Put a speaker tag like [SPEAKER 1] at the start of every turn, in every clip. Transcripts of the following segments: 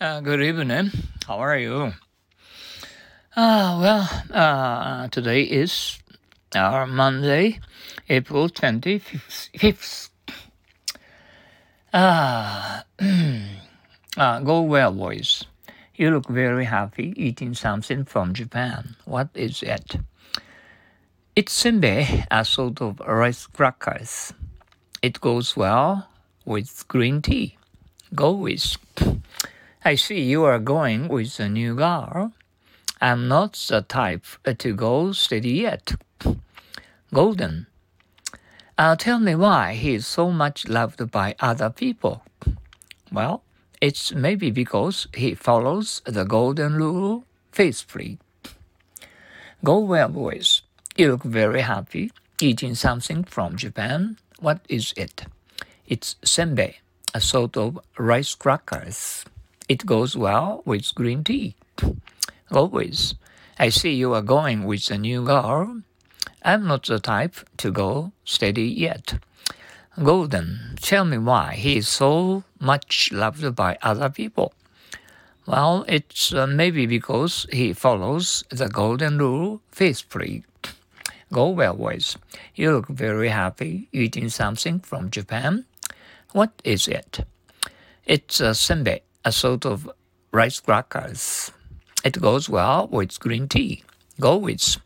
[SPEAKER 1] Uh, good evening. How are you? Uh, well, uh, today is our Monday, April 25th. Ah, uh, go well, boys. You look very happy eating something from Japan. What is it? It's senbei, a sort of rice crackers. It goes well with green tea. Go with. I see you are going with a new girl. I'm not the type to go steady yet. Golden. Uh, tell me why he is so much loved by other people. Well, it's maybe because he follows the golden rule faithfully. Go well, boys. You look very happy eating something from Japan. What is it? It's senbei, a sort of rice crackers. It goes well with green tea. Always. I see you are going with a new girl. I'm not the type to go steady yet. Golden, tell me why he is so much loved by other people. Well, it's uh, maybe because he follows the golden rule faithfully. Go well, boys. You look very happy eating something from Japan. What is it? It's a senbei, a sort of rice crackers. It goes well with green tea. Go with.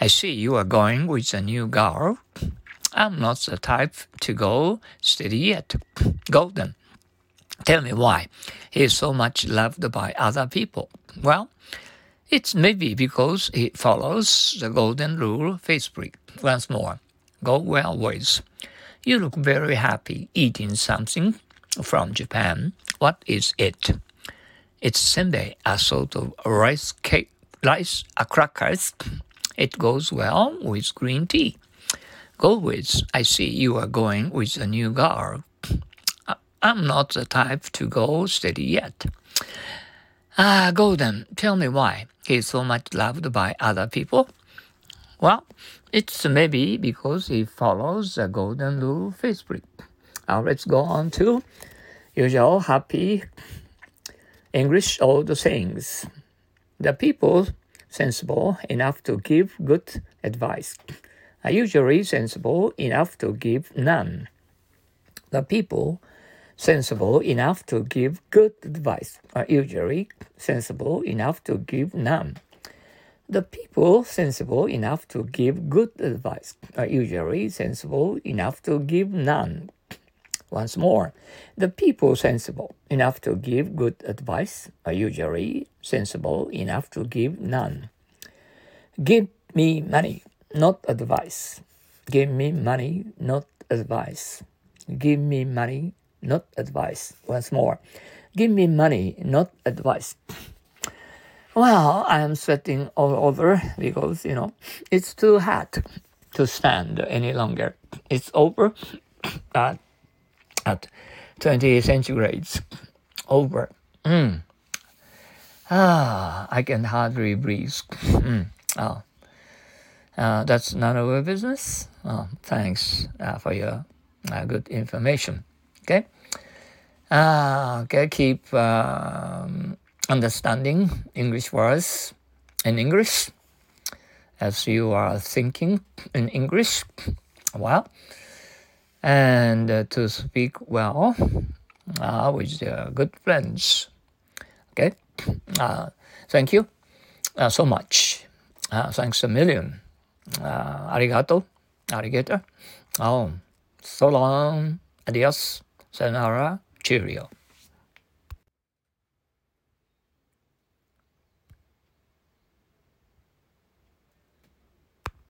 [SPEAKER 1] I see you are going with a new girl. I'm not the type to go steady yet. Golden. Tell me why he is so much loved by other people. Well, it's maybe because he follows the golden rule faithfully. Once more, go well, boys. You look very happy eating something from Japan. What is it? It's senbei, a sort of rice cake, rice a crackers. It goes well with green tea. Go with. I see you are going with a new girl. I'm not the type to go steady yet. Ah, Golden, tell me why he's so much loved by other people. Well, it's maybe because he follows the golden rule faithfully. Now let's go on to usual happy English old sayings. The people sensible enough to give good advice are usually sensible enough to give none. The people sensible enough to give good advice are usually sensible enough to give none. The people sensible enough to give good advice are usually sensible enough to give none. Once more, the people sensible enough to give good advice are usually sensible enough to give none. Give me money, not advice. Give me money, not advice. Give me money, not advice. Once more, give me money, not advice. Well, I am sweating all over because, you know, it's too hot to stand any longer. It's over at at 20 centigrades over. Mm. Ah, I can hardly breathe. Mm. Oh. Uh, that's none of your business. Oh, thanks uh, for your uh, good information. Okay. Uh, okay. Keep um, understanding English words in English as you are thinking in English. Well and uh, to speak well uh, with uh, good friends. Okay, uh, thank you uh, so much. Uh, thanks a million. Arigato, arigato. Oh, so long. Adios. Sayonara. Cheerio.